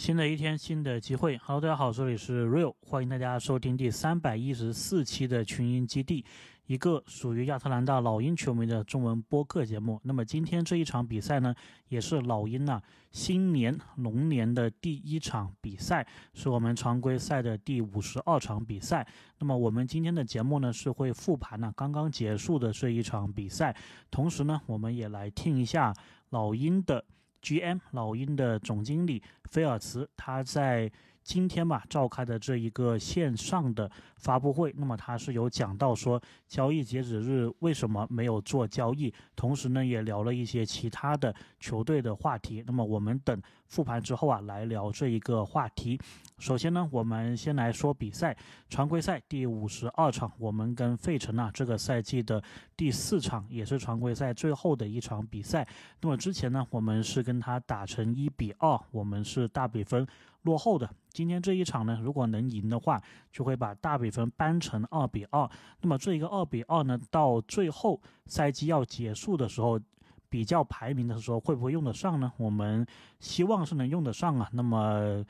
新的一天，新的机会。Hello，大家好，这里是 Real，欢迎大家收听第三百一十四期的群英基地，一个属于亚特兰大老鹰球迷的中文播客节目。那么今天这一场比赛呢，也是老鹰啊新年龙年的第一场比赛，是我们常规赛的第五十二场比赛。那么我们今天的节目呢，是会复盘呢刚刚结束的这一场比赛，同时呢，我们也来听一下老鹰的。GM 老鹰的总经理菲尔茨，他在今天吧召开的这一个线上的发布会，那么他是有讲到说交易截止日为什么没有做交易，同时呢也聊了一些其他的球队的话题。那么我们等复盘之后啊来聊这一个话题。首先呢，我们先来说比赛，常规赛第五十二场，我们跟费城啊这个赛季的第四场，也是常规赛最后的一场比赛。那么之前呢，我们是跟他打成一比二，我们是大比分落后的。今天这一场呢，如果能赢的话，就会把大比分扳成二比二。那么这一个二比二呢，到最后赛季要结束的时候，比较排名的时候，会不会用得上呢？我们希望是能用得上啊。那么。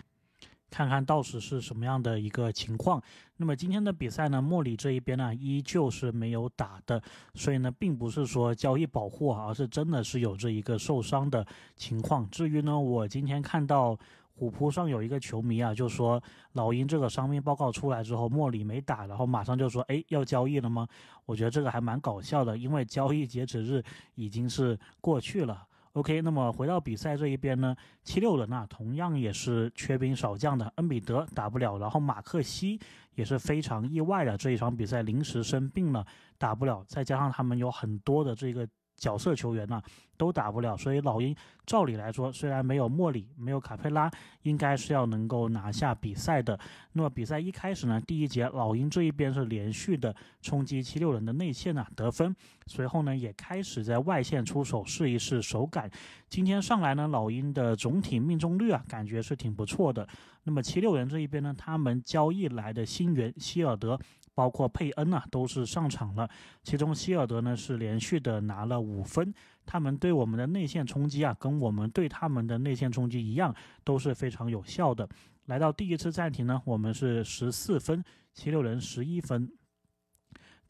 看看到时是什么样的一个情况。那么今天的比赛呢，莫里这一边呢依旧是没有打的，所以呢，并不是说交易保护，而是真的是有这一个受伤的情况。至于呢，我今天看到虎扑上有一个球迷啊，就说老鹰这个伤病报告出来之后，莫里没打，然后马上就说，哎，要交易了吗？我觉得这个还蛮搞笑的，因为交易截止日已经是过去了。OK，那么回到比赛这一边呢，七六人啊，同样也是缺兵少将的，恩比德打不了，然后马克西也是非常意外的，这一场比赛临时生病了，打不了，再加上他们有很多的这个。角色球员呢都打不了，所以老鹰照理来说，虽然没有莫里，没有卡佩拉，应该是要能够拿下比赛的。那么比赛一开始呢，第一节老鹰这一边是连续的冲击七六人的内线啊得分，随后呢也开始在外线出手试一试手感。今天上来呢，老鹰的总体命中率啊感觉是挺不错的。那么七六人这一边呢，他们交易来的新援希尔德。包括佩恩啊，都是上场了。其中希尔德呢是连续的拿了五分。他们对我们的内线冲击啊，跟我们对他们的内线冲击一样，都是非常有效的。来到第一次暂停呢，我们是十四分，七六人十一分。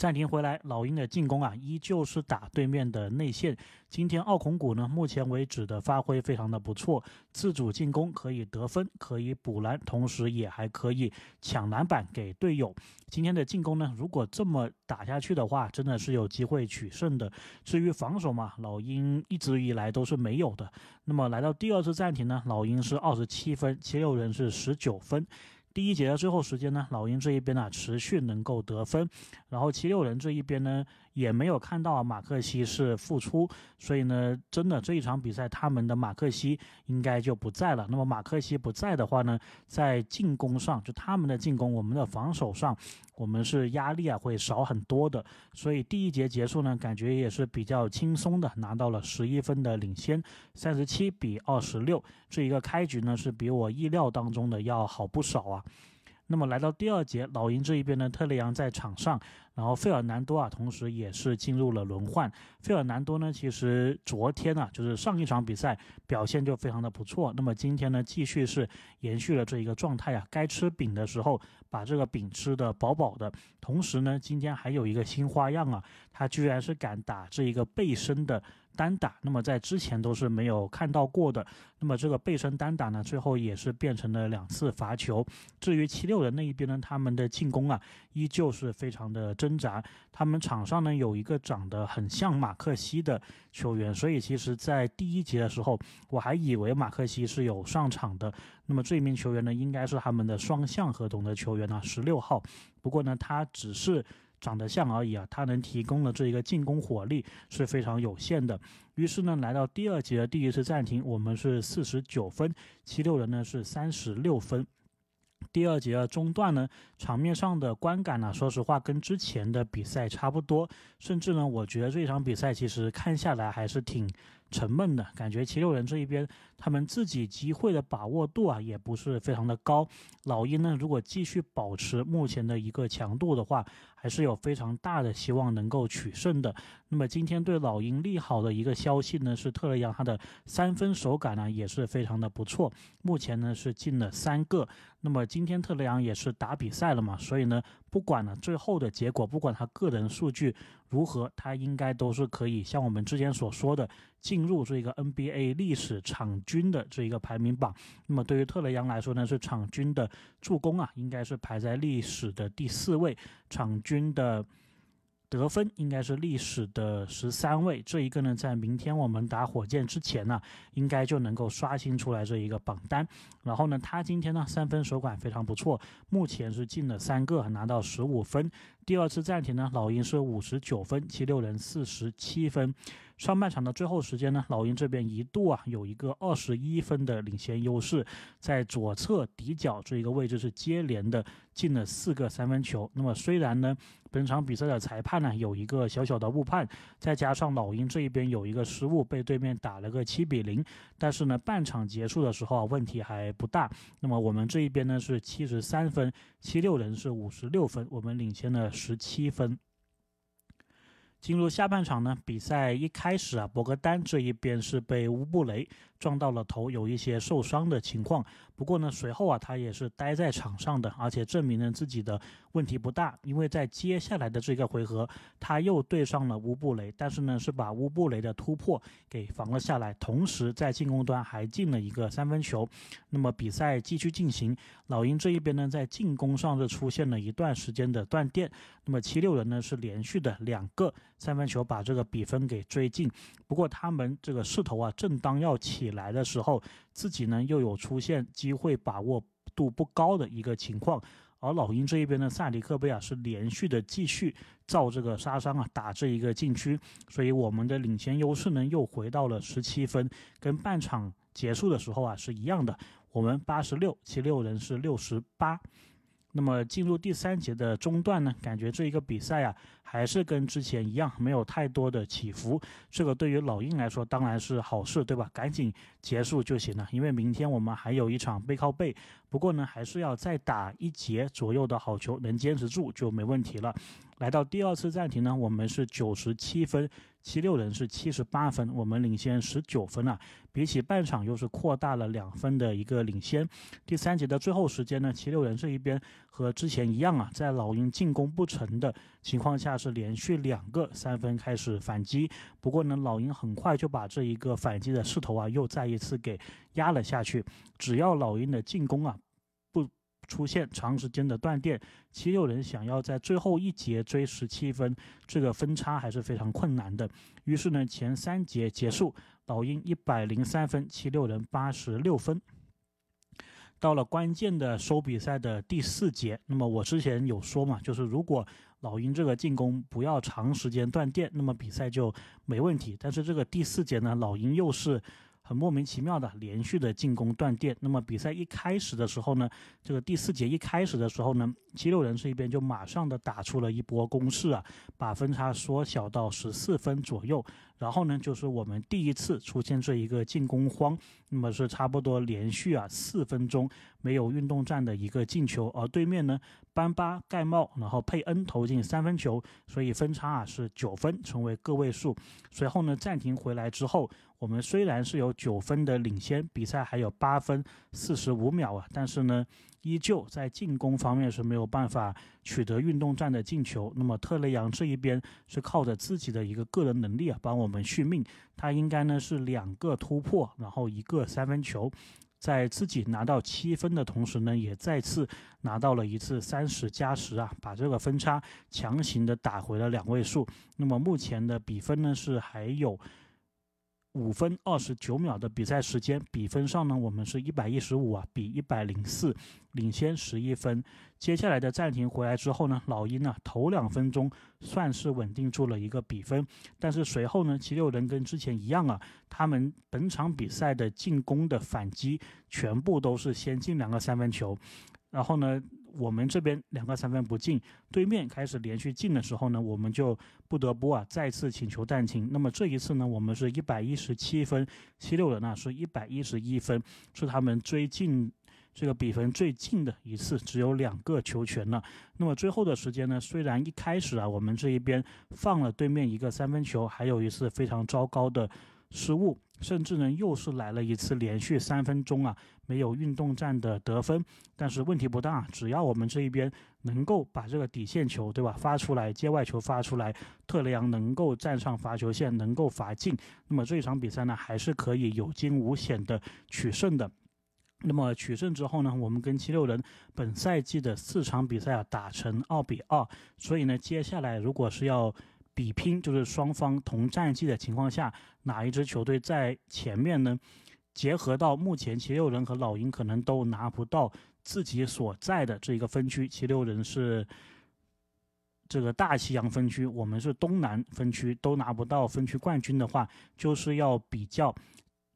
暂停回来，老鹰的进攻啊，依旧是打对面的内线。今天奥孔古呢，目前为止的发挥非常的不错，自主进攻可以得分，可以补篮，同时也还可以抢篮板给队友。今天的进攻呢，如果这么打下去的话，真的是有机会取胜的。至于防守嘛，老鹰一直以来都是没有的。那么来到第二次暂停呢，老鹰是二十七分，七六人是十九分。第一节的最后时间呢，老鹰这一边啊持续能够得分，然后七六人这一边呢也没有看到马克西是复出，所以呢，真的这一场比赛他们的马克西应该就不在了。那么马克西不在的话呢，在进攻上就他们的进攻，我们的防守上，我们是压力啊会少很多的。所以第一节结束呢，感觉也是比较轻松的，拿到了十一分的领先，三十七比二十六。这一个开局呢是比我意料当中的要好不少啊。那么来到第二节，老鹰这一边呢，特雷杨在场上，然后费尔南多啊，同时也是进入了轮换。费尔南多呢，其实昨天啊，就是上一场比赛表现就非常的不错。那么今天呢，继续是延续了这一个状态啊，该吃饼的时候把这个饼吃的饱饱的。同时呢，今天还有一个新花样啊，他居然是敢打这一个背身的。单打，那么在之前都是没有看到过的。那么这个背身单打呢，最后也是变成了两次罚球。至于七六人那一边呢，他们的进攻啊，依旧是非常的挣扎。他们场上呢有一个长得很像马克西的球员，所以其实，在第一节的时候，我还以为马克西是有上场的。那么这名球员呢，应该是他们的双向合同的球员呢，十六号。不过呢，他只是。长得像而已啊，他能提供的这一个进攻火力是非常有限的。于是呢，来到第二节的第一次暂停，我们是四十九分，七六人呢是三十六分。第二节的中段呢，场面上的观感呢，说实话跟之前的比赛差不多，甚至呢，我觉得这场比赛其实看下来还是挺沉闷的感觉。七六人这一边，他们自己机会的把握度啊，也不是非常的高。老鹰呢，如果继续保持目前的一个强度的话，还是有非常大的希望能够取胜的。那么今天对老鹰利好的一个消息呢，是特雷杨他的三分手感呢也是非常的不错，目前呢是进了三个。那么今天特雷杨也是打比赛了嘛，所以呢，不管呢最后的结果，不管他个人数据如何，他应该都是可以像我们之前所说的进入这个 NBA 历史场均的这一个排名榜。那么对于特雷杨来说呢，是场均的助攻啊，应该是排在历史的第四位，场均的。得分应该是历史的十三位，这一个呢，在明天我们打火箭之前呢，应该就能够刷新出来这一个榜单。然后呢，他今天呢三分手感非常不错，目前是进了三个，拿到十五分。第二次暂停呢，老鹰是五十九分，七六人四十七分。上半场的最后时间呢，老鹰这边一度啊有一个二十一分的领先优势，在左侧底角这一个位置是接连的进了四个三分球。那么虽然呢，本场比赛的裁判呢有一个小小的误判，再加上老鹰这一边有一个失误，被对面打了个七比零，但是呢，半场结束的时候啊问题还不大。那么我们这一边呢是七十三分，七六人是五十六分，我们领先了十七分。进入下半场呢，比赛一开始啊，博格丹这一边是被乌布雷撞到了头，有一些受伤的情况。不过呢，随后啊，他也是待在场上的，而且证明了自己的问题不大。因为在接下来的这个回合，他又对上了乌布雷，但是呢，是把乌布雷的突破给防了下来，同时在进攻端还进了一个三分球。那么比赛继续进行，老鹰这一边呢，在进攻上是出现了一段时间的断电。那么七六人呢，是连续的两个三分球把这个比分给追进。不过他们这个势头啊，正当要起来的时候。自己呢又有出现机会把握度不高的一个情况，而老鹰这一边呢，萨迪克贝尔是连续的继续造这个杀伤啊，打这一个禁区，所以我们的领先优势呢又回到了十七分，跟半场结束的时候啊是一样的，我们八十六，七六人是六十八。那么进入第三节的中段呢，感觉这一个比赛啊。还是跟之前一样，没有太多的起伏。这个对于老鹰来说当然是好事，对吧？赶紧结束就行了，因为明天我们还有一场背靠背。不过呢，还是要再打一节左右的好球，能坚持住就没问题了。来到第二次暂停呢，我们是九十七分，七六人是七十八分，我们领先十九分啊。比起半场又是扩大了两分的一个领先。第三节的最后时间呢，七六人这一边和之前一样啊，在老鹰进攻不成的情况下。是连续两个三分开始反击，不过呢，老鹰很快就把这一个反击的势头啊，又再一次给压了下去。只要老鹰的进攻啊出现长时间的断电，七六人想要在最后一节追十七分，这个分差还是非常困难的。于是呢，前三节结束，老鹰一百零三分，七六人八十六分。到了关键的收比赛的第四节，那么我之前有说嘛，就是如果老鹰这个进攻不要长时间断电，那么比赛就没问题。但是这个第四节呢，老鹰又是很莫名其妙的连续的进攻断电。那么比赛一开始的时候呢，这个第四节一开始的时候呢，七六人这一边就马上的打出了一波攻势啊，把分差缩小到十四分左右。然后呢，就是我们第一次出现这一个进攻荒，那么是差不多连续啊四分钟没有运动战的一个进球，而对面呢，班巴盖帽，然后佩恩投进三分球，所以分差啊是九分，成为个位数。随后呢，暂停回来之后，我们虽然是有九分的领先，比赛还有八分四十五秒啊，但是呢。依旧在进攻方面是没有办法取得运动战的进球。那么特雷杨这一边是靠着自己的一个个人能力啊，帮我们续命。他应该呢是两个突破，然后一个三分球，在自己拿到七分的同时呢，也再次拿到了一次三十加十啊，把这个分差强行的打回了两位数。那么目前的比分呢是还有。五分二十九秒的比赛时间，比分上呢，我们是一百一十五啊，比一百零四领先十一分。接下来的暂停回来之后呢，老鹰呢头两分钟算是稳定住了一个比分，但是随后呢，七六人跟之前一样啊，他们本场比赛的进攻的反击全部都是先进两个三分球。然后呢，我们这边两个三分不进，对面开始连续进的时候呢，我们就不得不啊再次请求暂停。那么这一次呢，我们是一百一十七分，七六人呢是一百一十一分，是他们追进这个比分最近的一次，只有两个球权了。那么最后的时间呢，虽然一开始啊，我们这一边放了对面一个三分球，还有一次非常糟糕的失误。甚至呢，又是来了一次连续三分钟啊，没有运动战的得分。但是问题不大，只要我们这一边能够把这个底线球，对吧，发出来，界外球发出来，特雷杨能够站上罚球线，能够罚进，那么这一场比赛呢，还是可以有惊无险的取胜的。那么取胜之后呢，我们跟七六人本赛季的四场比赛啊打成二比二，所以呢，接下来如果是要。比拼就是双方同战绩的情况下，哪一支球队在前面呢？结合到目前七六人和老鹰可能都拿不到自己所在的这一个分区，七六人是这个大西洋分区，我们是东南分区，都拿不到分区冠军的话，就是要比较。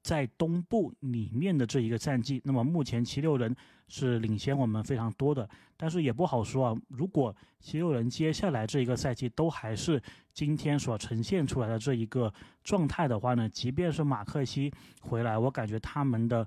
在东部里面的这一个战绩，那么目前七六人是领先我们非常多的，但是也不好说啊。如果七六人接下来这一个赛季都还是今天所呈现出来的这一个状态的话呢，即便是马克西回来，我感觉他们的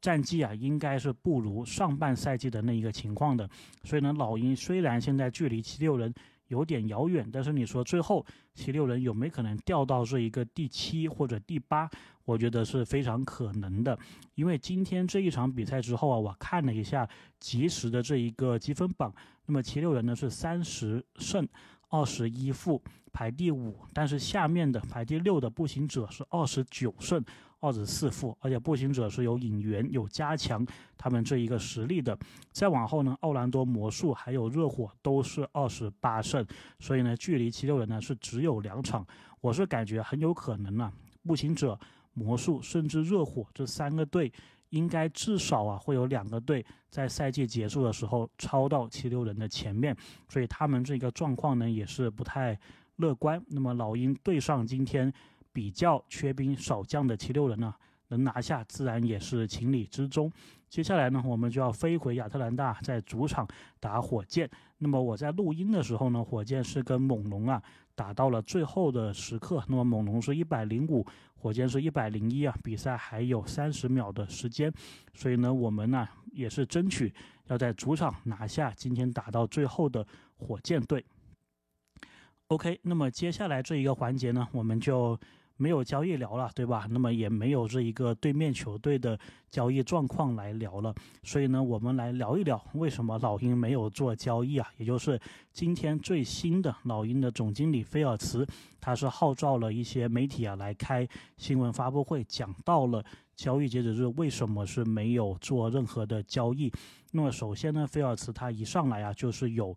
战绩啊应该是不如上半赛季的那一个情况的。所以呢，老鹰虽然现在距离七六人。有点遥远，但是你说最后七六人有没有可能掉到这一个第七或者第八？我觉得是非常可能的，因为今天这一场比赛之后啊，我看了一下即时的这一个积分榜，那么七六人呢是三十胜二十一负排第五，但是下面的排第六的步行者是二十九胜。二十四负，而且步行者是有引援、有加强他们这一个实力的。再往后呢，奥兰多魔术还有热火都是二十八胜，所以呢，距离七六人呢是只有两场。我是感觉很有可能啊，步行者、魔术甚至热火这三个队，应该至少啊会有两个队在赛季结束的时候超到七六人的前面，所以他们这个状况呢也是不太乐观。那么老鹰对上今天。比较缺兵少将的七六人呢，能拿下自然也是情理之中。接下来呢，我们就要飞回亚特兰大，在主场打火箭。那么我在录音的时候呢，火箭是跟猛龙啊打到了最后的时刻。那么猛龙是一百零五，火箭是一百零一啊，比赛还有三十秒的时间，所以呢，我们呢也是争取要在主场拿下今天打到最后的火箭队。OK，那么接下来这一个环节呢，我们就。没有交易聊了，对吧？那么也没有这一个对面球队的交易状况来聊了，所以呢，我们来聊一聊为什么老鹰没有做交易啊？也就是今天最新的老鹰的总经理菲尔茨，他是号召了一些媒体啊来开新闻发布会，讲到了交易截止日为什么是没有做任何的交易。那么首先呢，菲尔茨他一上来啊就是有。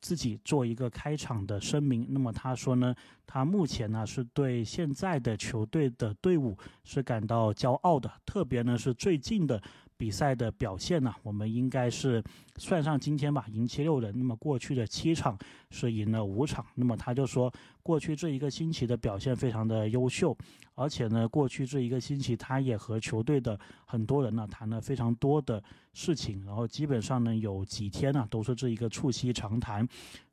自己做一个开场的声明，那么他说呢，他目前呢是对现在的球队的队伍是感到骄傲的，特别呢是最近的。比赛的表现呢，我们应该是算上今天吧，赢七六人。那么过去的七场是赢了五场。那么他就说，过去这一个星期的表现非常的优秀，而且呢，过去这一个星期他也和球队的很多人呢谈了非常多的事情，然后基本上呢有几天呢都是这一个促膝长谈。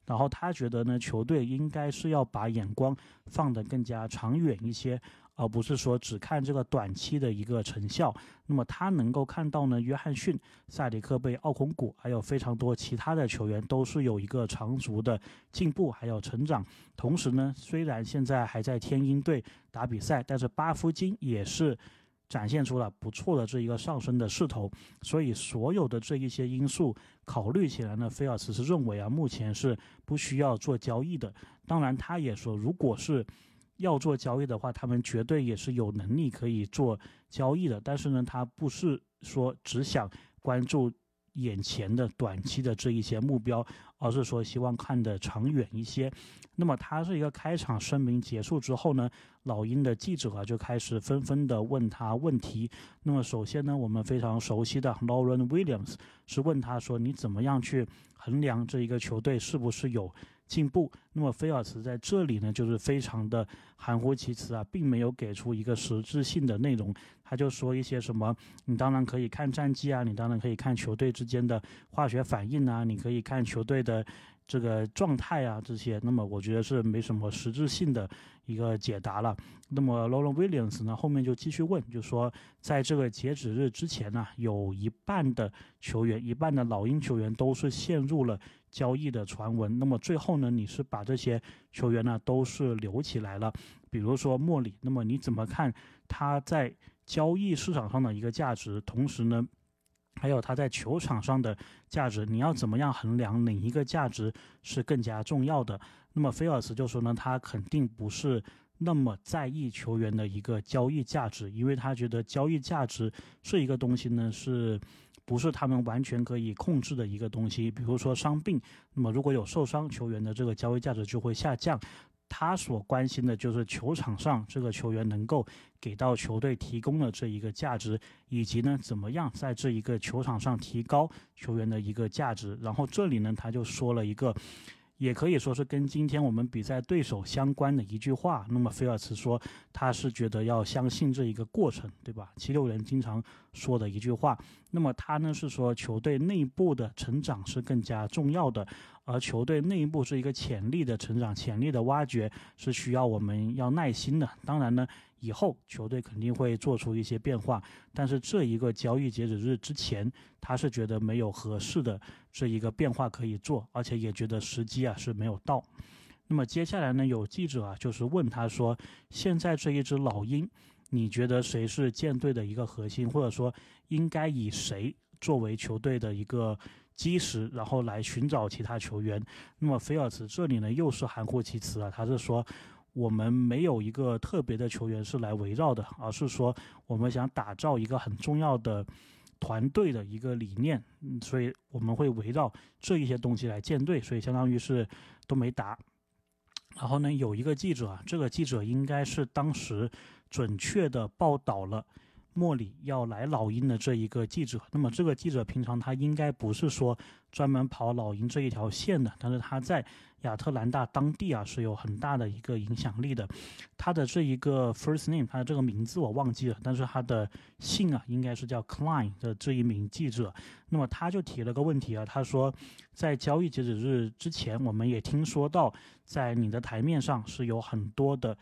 然后他觉得呢，球队应该是要把眼光放得更加长远一些。而不是说只看这个短期的一个成效，那么他能够看到呢，约翰逊、萨里克贝、奥孔古，还有非常多其他的球员都是有一个长足的进步，还有成长。同时呢，虽然现在还在天鹰队打比赛，但是巴夫金也是展现出了不错的这一个上升的势头。所以所有的这一些因素考虑起来呢，菲尔茨是认为啊，目前是不需要做交易的。当然，他也说，如果是要做交易的话，他们绝对也是有能力可以做交易的。但是呢，他不是说只想关注眼前的短期的这一些目标，而是说希望看得长远一些。那么，他这一个开场声明结束之后呢，老鹰的记者啊就开始纷纷的问他问题。那么，首先呢，我们非常熟悉的 Lauren Williams 是问他说：“你怎么样去衡量这一个球队是不是有？”进步。那么菲尔茨在这里呢，就是非常的含糊其辞啊，并没有给出一个实质性的内容。他就说一些什么，你当然可以看战绩啊，你当然可以看球队之间的化学反应啊，你可以看球队的。这个状态啊，这些，那么我觉得是没什么实质性的一个解答了。那么 Loren Williams 呢，后面就继续问，就说在这个截止日之前呢，有一半的球员，一半的老鹰球员都是陷入了交易的传闻。那么最后呢，你是把这些球员呢都是留起来了，比如说莫里，那么你怎么看他在交易市场上的一个价值？同时呢？还有他在球场上的价值，你要怎么样衡量哪一个价值是更加重要的？那么菲尔茨就说呢，他肯定不是那么在意球员的一个交易价值，因为他觉得交易价值这一个东西呢，是不是他们完全可以控制的一个东西？比如说伤病，那么如果有受伤球员的这个交易价值就会下降。他所关心的就是球场上这个球员能够给到球队提供的这一个价值，以及呢怎么样在这一个球场上提高球员的一个价值。然后这里呢他就说了一个。也可以说是跟今天我们比赛对手相关的一句话。那么菲尔茨说，他是觉得要相信这一个过程，对吧？七六人经常说的一句话。那么他呢是说，球队内部的成长是更加重要的，而球队内部是一个潜力的成长、潜力的挖掘，是需要我们要耐心的。当然呢。以后球队肯定会做出一些变化，但是这一个交易截止日之前，他是觉得没有合适的这一个变化可以做，而且也觉得时机啊是没有到。那么接下来呢，有记者啊就是问他说：“现在这一只老鹰，你觉得谁是舰队的一个核心，或者说应该以谁作为球队的一个基石，然后来寻找其他球员？”那么菲尔茨这里呢又是含糊其辞啊，他是说。我们没有一个特别的球员是来围绕的，而是说我们想打造一个很重要的团队的一个理念，所以我们会围绕这一些东西来建队，所以相当于是都没答。然后呢，有一个记者，这个记者应该是当时准确的报道了。莫里要来老鹰的这一个记者，那么这个记者平常他应该不是说专门跑老鹰这一条线的，但是他在亚特兰大当地啊是有很大的一个影响力的。他的这一个 first name，他的这个名字我忘记了，但是他的姓啊应该是叫 Klein 的这一名记者。那么他就提了个问题啊，他说在交易截止日之前，我们也听说到在你的台面上是有很多的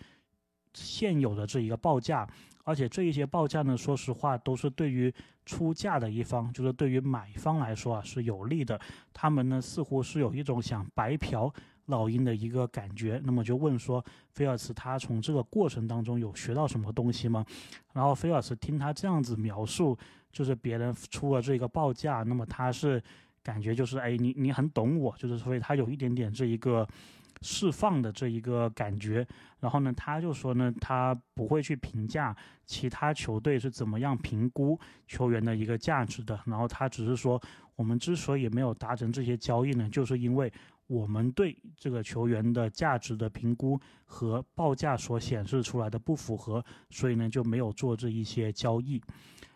现有的这一个报价。而且这一些报价呢，说实话都是对于出价的一方，就是对于买方来说啊是有利的。他们呢似乎是有一种想白嫖老鹰的一个感觉。那么就问说，菲尔茨他从这个过程当中有学到什么东西吗？然后菲尔茨听他这样子描述，就是别人出了这个报价，那么他是感觉就是哎，你你很懂我，就是所以他有一点点这一个。释放的这一个感觉，然后呢，他就说呢，他不会去评价其他球队是怎么样评估球员的一个价值的，然后他只是说，我们之所以没有达成这些交易呢，就是因为我们对这个球员的价值的评估和报价所显示出来的不符合，所以呢就没有做这一些交易。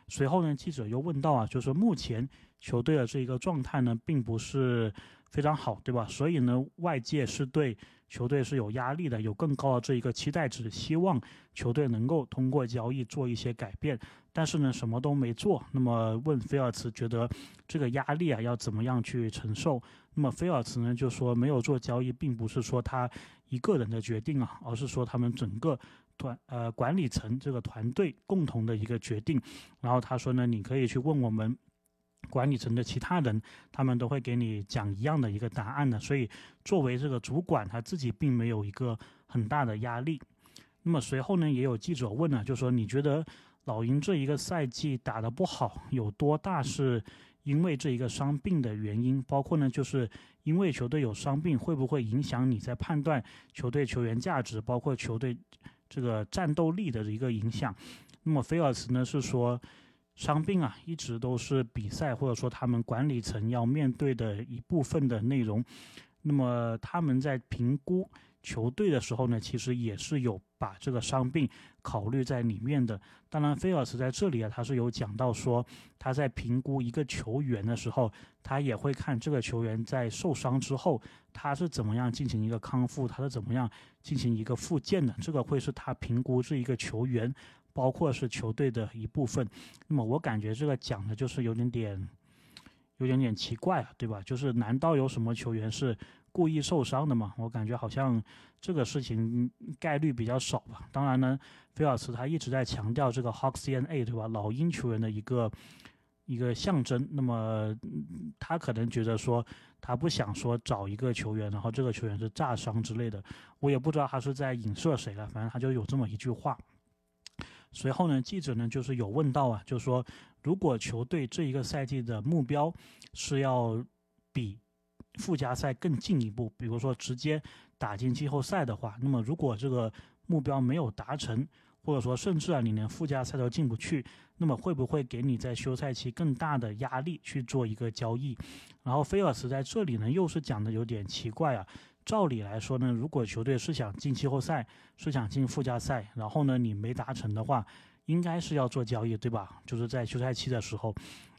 随后呢，记者又问到啊，就是目前球队的这一个状态呢，并不是。非常好，对吧？所以呢，外界是对球队是有压力的，有更高的这一个期待值，希望球队能够通过交易做一些改变。但是呢，什么都没做。那么问菲尔茨觉得这个压力啊要怎么样去承受？那么菲尔茨呢就说，没有做交易，并不是说他一个人的决定啊，而是说他们整个团呃管理层这个团队共同的一个决定。然后他说呢，你可以去问我们。管理层的其他人，他们都会给你讲一样的一个答案的，所以作为这个主管，他自己并没有一个很大的压力。那么随后呢，也有记者问了，就说你觉得老鹰这一个赛季打得不好，有多大是因为这一个伤病的原因？包括呢，就是因为球队有伤病，会不会影响你在判断球队球员价值，包括球队这个战斗力的一个影响？那么菲尔茨呢是说。伤病啊，一直都是比赛或者说他们管理层要面对的一部分的内容。那么他们在评估球队的时候呢，其实也是有把这个伤病考虑在里面的。当然，菲尔茨在这里啊，他是有讲到说，他在评估一个球员的时候，他也会看这个球员在受伤之后，他是怎么样进行一个康复，他是怎么样进行一个复健的。这个会是他评估这一个球员，包括是球队的一部分。那么我感觉这个讲的就是有点点。有点点奇怪啊，对吧？就是难道有什么球员是故意受伤的吗？我感觉好像这个事情概率比较少吧。当然呢，菲尔茨他一直在强调这个 Hawks DNA，对吧？老鹰球员的一个一个象征。那么他可能觉得说他不想说找一个球员，然后这个球员是炸伤之类的。我也不知道他是在影射谁了，反正他就有这么一句话。随后呢，记者呢就是有问到啊，就是说。如果球队这一个赛季的目标是要比附加赛更进一步，比如说直接打进季后赛的话，那么如果这个目标没有达成，或者说甚至啊你连附加赛都进不去，那么会不会给你在休赛期更大的压力去做一个交易？然后菲尔斯在这里呢又是讲的有点奇怪啊。照理来说呢，如果球队是想进季后赛，是想进附加赛，然后呢你没达成的话。应该是要做交易，对吧？就是在休赛期的时候，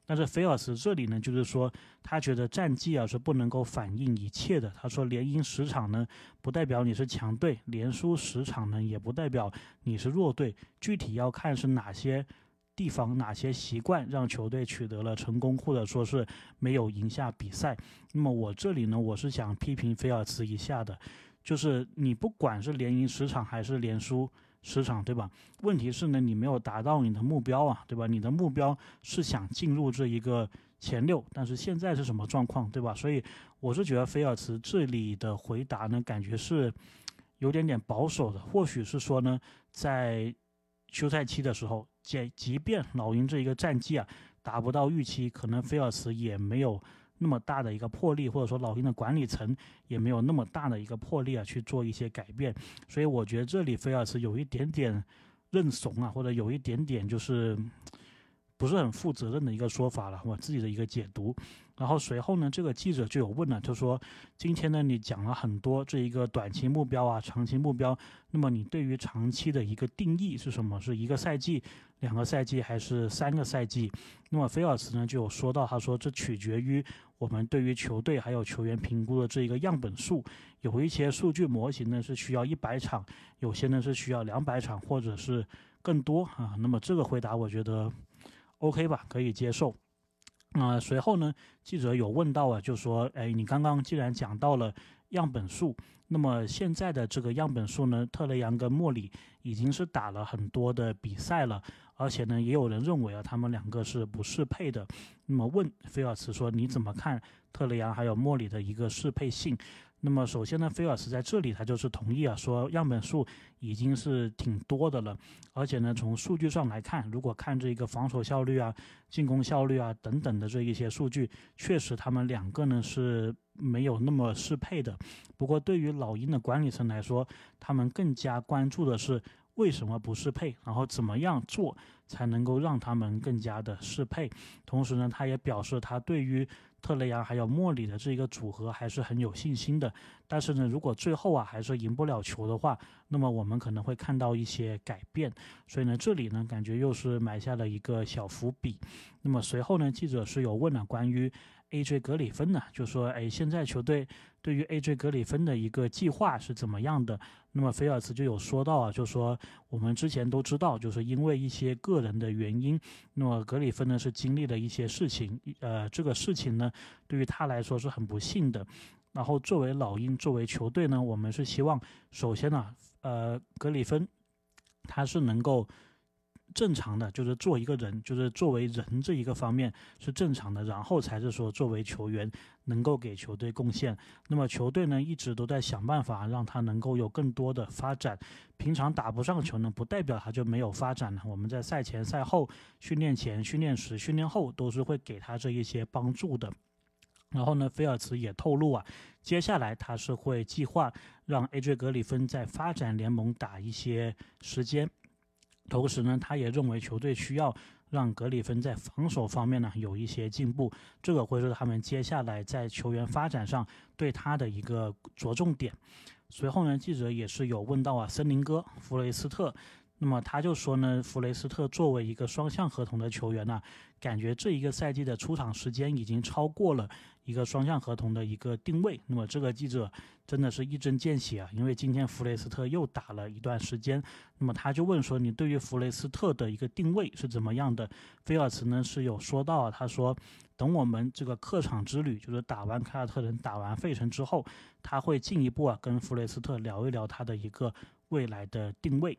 但是菲尔斯这里呢，就是说他觉得战绩啊是不能够反映一切的。他说连赢十场呢，不代表你是强队；连输十场呢，也不代表你是弱队。具体要看是哪些地方、哪些习惯让球队取得了成功，或者说是没有赢下比赛。那么我这里呢，我是想批评菲尔茨一下的，就是你不管是连赢十场还是连输。市场对吧？问题是呢，你没有达到你的目标啊，对吧？你的目标是想进入这一个前六，但是现在是什么状况，对吧？所以我是觉得菲尔茨这里的回答呢，感觉是有点点保守的。或许是说呢，在休赛期的时候，即即便老鹰这一个战绩啊达不到预期，可能菲尔茨也没有。那么大的一个魄力，或者说老鹰的管理层也没有那么大的一个魄力啊，去做一些改变。所以我觉得这里菲尔茨有一点点认怂啊，或者有一点点就是不是很负责任的一个说法了，我自己的一个解读。然后随后呢，这个记者就有问了，就说：“今天呢，你讲了很多这一个短期目标啊、长期目标，那么你对于长期的一个定义是什么？是一个赛季、两个赛季还是三个赛季？”那么菲尔茨呢就有说到，他说：“这取决于我们对于球队还有球员评估的这一个样本数，有一些数据模型呢是需要一百场，有些呢是需要两百场或者是更多啊。”那么这个回答我觉得 OK 吧，可以接受。啊，随后呢，记者有问到啊，就说，哎，你刚刚既然讲到了样本数，那么现在的这个样本数呢，特雷杨跟莫里已经是打了很多的比赛了，而且呢，也有人认为啊，他们两个是不适配的。那么问菲尔茨说，你怎么看特雷杨还有莫里的一个适配性？那么首先呢，菲尔斯在这里他就是同意啊，说样本数已经是挺多的了，而且呢，从数据上来看，如果看这个防守效率啊、进攻效率啊等等的这一些数据，确实他们两个呢是没有那么适配的。不过对于老鹰的管理层来说，他们更加关注的是为什么不适配，然后怎么样做才能够让他们更加的适配。同时呢，他也表示他对于。特雷杨还有莫里的这一个组合还是很有信心的，但是呢，如果最后啊还是赢不了球的话，那么我们可能会看到一些改变。所以呢，这里呢感觉又是埋下了一个小伏笔。那么随后呢，记者是有问了关于。A.J. 格里芬呢，就说：“哎，现在球队对于 A.J. 格里芬的一个计划是怎么样的？”那么菲尔茨就有说到啊，就说我们之前都知道，就是因为一些个人的原因，那么格里芬呢是经历了一些事情，呃，这个事情呢对于他来说是很不幸的。然后作为老鹰，作为球队呢，我们是希望，首先呢，呃，格里芬他是能够。正常的就是做一个人，就是作为人这一个方面是正常的，然后才是说作为球员能够给球队贡献。那么球队呢一直都在想办法让他能够有更多的发展。平常打不上球呢，不代表他就没有发展了。我们在赛前、赛后、训练前、训练时、训练后都是会给他这一些帮助的。然后呢，菲尔茨也透露啊，接下来他是会计划让 AJ 格里芬在发展联盟打一些时间。同时呢，他也认为球队需要让格里芬在防守方面呢有一些进步，这个会是他们接下来在球员发展上对他的一个着重点。随后呢，记者也是有问到啊，森林哥弗雷斯特，那么他就说呢，弗雷斯特作为一个双向合同的球员呢，感觉这一个赛季的出场时间已经超过了一个双向合同的一个定位。那么这个记者真的是一针见血啊，因为今天弗雷斯特又打了一段时间，那么他就问说，你对于弗雷斯特的一个定位是怎么样的？菲尔茨呢是有说到，他说。等我们这个客场之旅，就是打完凯尔特人、打完费城之后，他会进一步啊跟弗雷斯特聊一聊他的一个未来的定位，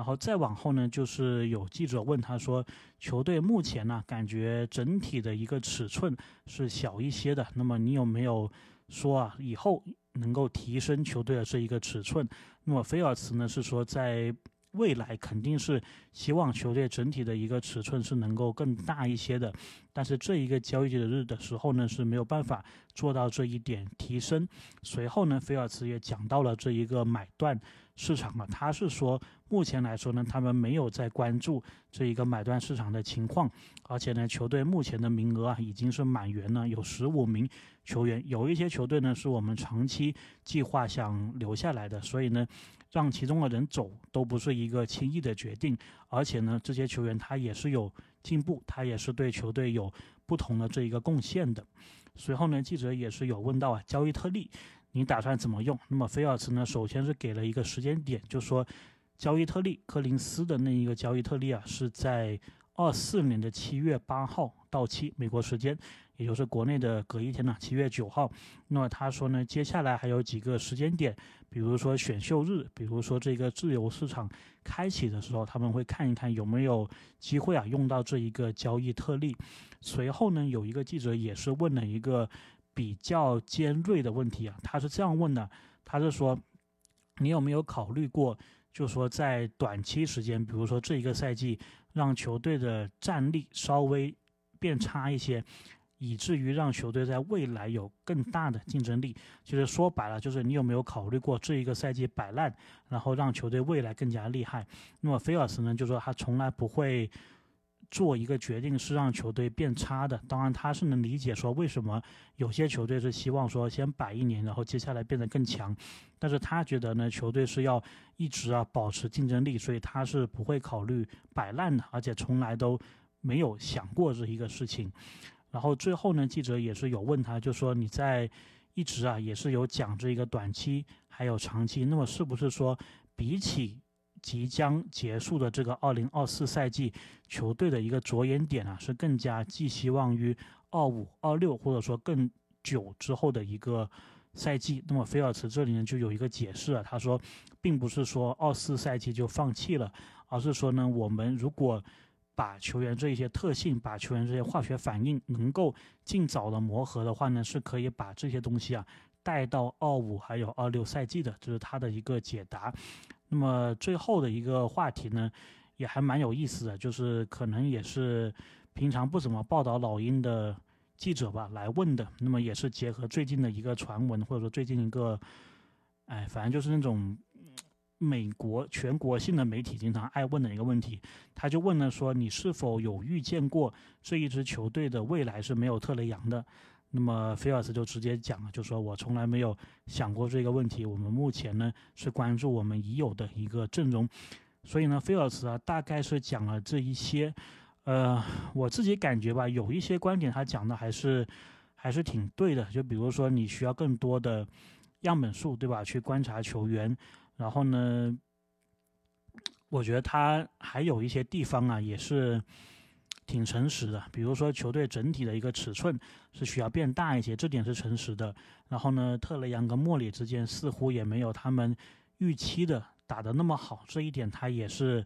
然后再往后呢，就是有记者问他说，球队目前呢感觉整体的一个尺寸是小一些的，那么你有没有说啊以后能够提升球队的这一个尺寸？那么菲尔茨呢是说在。未来肯定是希望球队整体的一个尺寸是能够更大一些的，但是这一个交易日的时候呢是没有办法做到这一点提升。随后呢，菲尔茨也讲到了这一个买断市场啊，他是说目前来说呢，他们没有在关注这一个买断市场的情况，而且呢，球队目前的名额啊已经是满员了，有十五名球员，有一些球队呢是我们长期计划想留下来的，所以呢。让其中的人走都不是一个轻易的决定，而且呢，这些球员他也是有进步，他也是对球队有不同的这一个贡献的。随后呢，记者也是有问到啊，交易特例，你打算怎么用？那么菲尔茨呢，首先是给了一个时间点，就说交易特例，柯林斯的那一个交易特例啊，是在二四年的七月八号到期，美国时间。也就是国内的隔一天呢，七月九号。那么他说呢，接下来还有几个时间点，比如说选秀日，比如说这个自由市场开启的时候，他们会看一看有没有机会啊用到这一个交易特例。随后呢，有一个记者也是问了一个比较尖锐的问题啊，他是这样问的，他是说，你有没有考虑过，就说在短期时间，比如说这一个赛季，让球队的战力稍微变差一些。以至于让球队在未来有更大的竞争力，就是说白了，就是你有没有考虑过这一个赛季摆烂，然后让球队未来更加厉害？那么菲尔斯呢，就说他从来不会做一个决定是让球队变差的。当然，他是能理解说为什么有些球队是希望说先摆一年，然后接下来变得更强。但是他觉得呢，球队是要一直啊保持竞争力，所以他是不会考虑摆烂的，而且从来都没有想过这一个事情。然后最后呢，记者也是有问他，就说你在一直啊也是有讲这一个短期还有长期，那么是不是说比起即将结束的这个二零二四赛季，球队的一个着眼点啊是更加寄希望于二五二六或者说更久之后的一个赛季？那么菲尔茨这里呢就有一个解释啊，他说并不是说二四赛季就放弃了，而是说呢我们如果把球员这一些特性，把球员这些化学反应能够尽早的磨合的话呢，是可以把这些东西啊带到二五还有二六赛季的，这是他的一个解答。那么最后的一个话题呢，也还蛮有意思的，就是可能也是平常不怎么报道老鹰的记者吧来问的。那么也是结合最近的一个传闻，或者说最近一个，哎，反正就是那种。美国全国性的媒体经常爱问的一个问题，他就问了说：“你是否有预见过这一支球队的未来是没有特雷杨的？”那么菲尔斯就直接讲了，就说我从来没有想过这个问题。我们目前呢是关注我们已有的一个阵容，所以呢，菲尔斯啊大概是讲了这一些。呃，我自己感觉吧，有一些观点他讲的还是还是挺对的。就比如说，你需要更多的样本数，对吧？去观察球员。然后呢，我觉得他还有一些地方啊，也是挺诚实的。比如说，球队整体的一个尺寸是需要变大一些，这点是诚实的。然后呢，特雷杨跟莫里之间似乎也没有他们预期的打得那么好，这一点他也是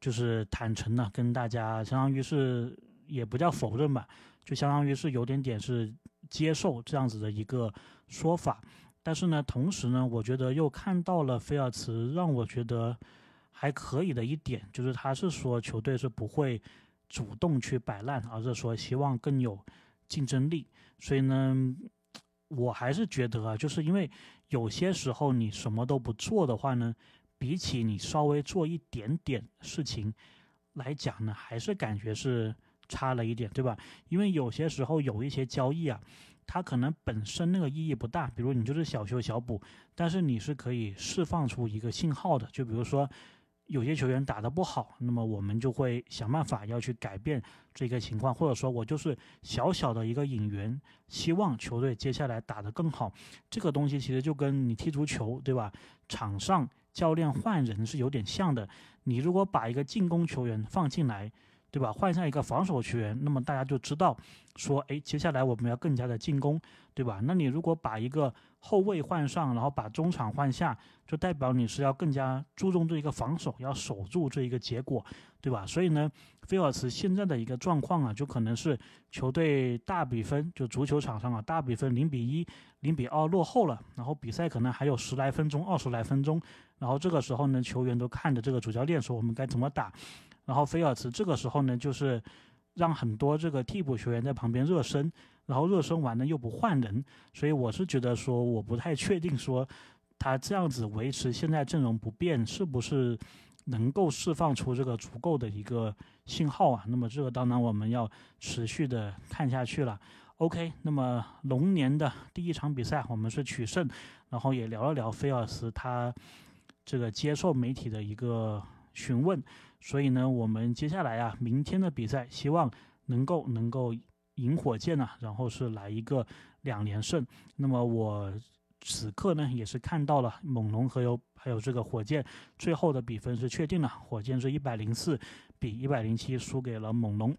就是坦诚的跟大家，相当于是也不叫否认吧，就相当于是有点点是接受这样子的一个说法。但是呢，同时呢，我觉得又看到了菲尔茨让我觉得还可以的一点，就是他是说球队是不会主动去摆烂，而是说希望更有竞争力。所以呢，我还是觉得啊，就是因为有些时候你什么都不做的话呢，比起你稍微做一点点事情，来讲呢，还是感觉是差了一点，对吧？因为有些时候有一些交易啊，它可能本身那个意义不大，比如你就是小修小补，但是你是可以释放出一个信号的，就比如说。有些球员打得不好，那么我们就会想办法要去改变这个情况，或者说我就是小小的一个引援，希望球队接下来打得更好。这个东西其实就跟你踢足球，对吧？场上教练换人是有点像的。你如果把一个进攻球员放进来，对吧？换上一个防守球员，那么大家就知道说，哎，接下来我们要更加的进攻，对吧？那你如果把一个后卫换上，然后把中场换下，就代表你是要更加注重这一个防守，要守住这一个结果，对吧？所以呢，菲尔茨现在的一个状况啊，就可能是球队大比分，就足球场上啊，大比分零比一、零比二落后了，然后比赛可能还有十来分钟、二十来分钟，然后这个时候呢，球员都看着这个主教练说我们该怎么打，然后菲尔茨这个时候呢，就是让很多这个替补球员在旁边热身。然后热身完了又不换人，所以我是觉得说我不太确定说他这样子维持现在阵容不变是不是能够释放出这个足够的一个信号啊？那么这个当然我们要持续的看下去了。OK，那么龙年的第一场比赛我们是取胜，然后也聊了聊菲尔斯他这个接受媒体的一个询问，所以呢我们接下来啊明天的比赛希望能够能够。赢火箭呢，然后是来一个两连胜。那么我此刻呢，也是看到了猛龙和有还有这个火箭最后的比分是确定了，火箭是一百零四比一百零七输给了猛龙，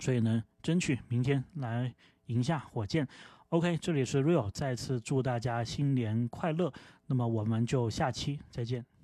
所以呢，争取明天来赢下火箭。OK，这里是 Real，再次祝大家新年快乐。那么我们就下期再见。